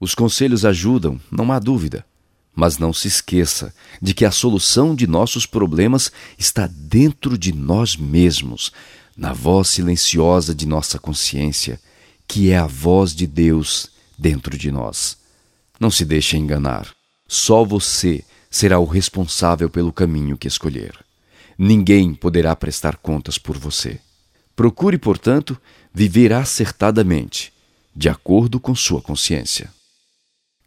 Os conselhos ajudam, não há dúvida. Mas não se esqueça de que a solução de nossos problemas está dentro de nós mesmos, na voz silenciosa de nossa consciência, que é a voz de Deus dentro de nós. Não se deixe enganar. Só você será o responsável pelo caminho que escolher. Ninguém poderá prestar contas por você. Procure, portanto, viver acertadamente, de acordo com sua consciência.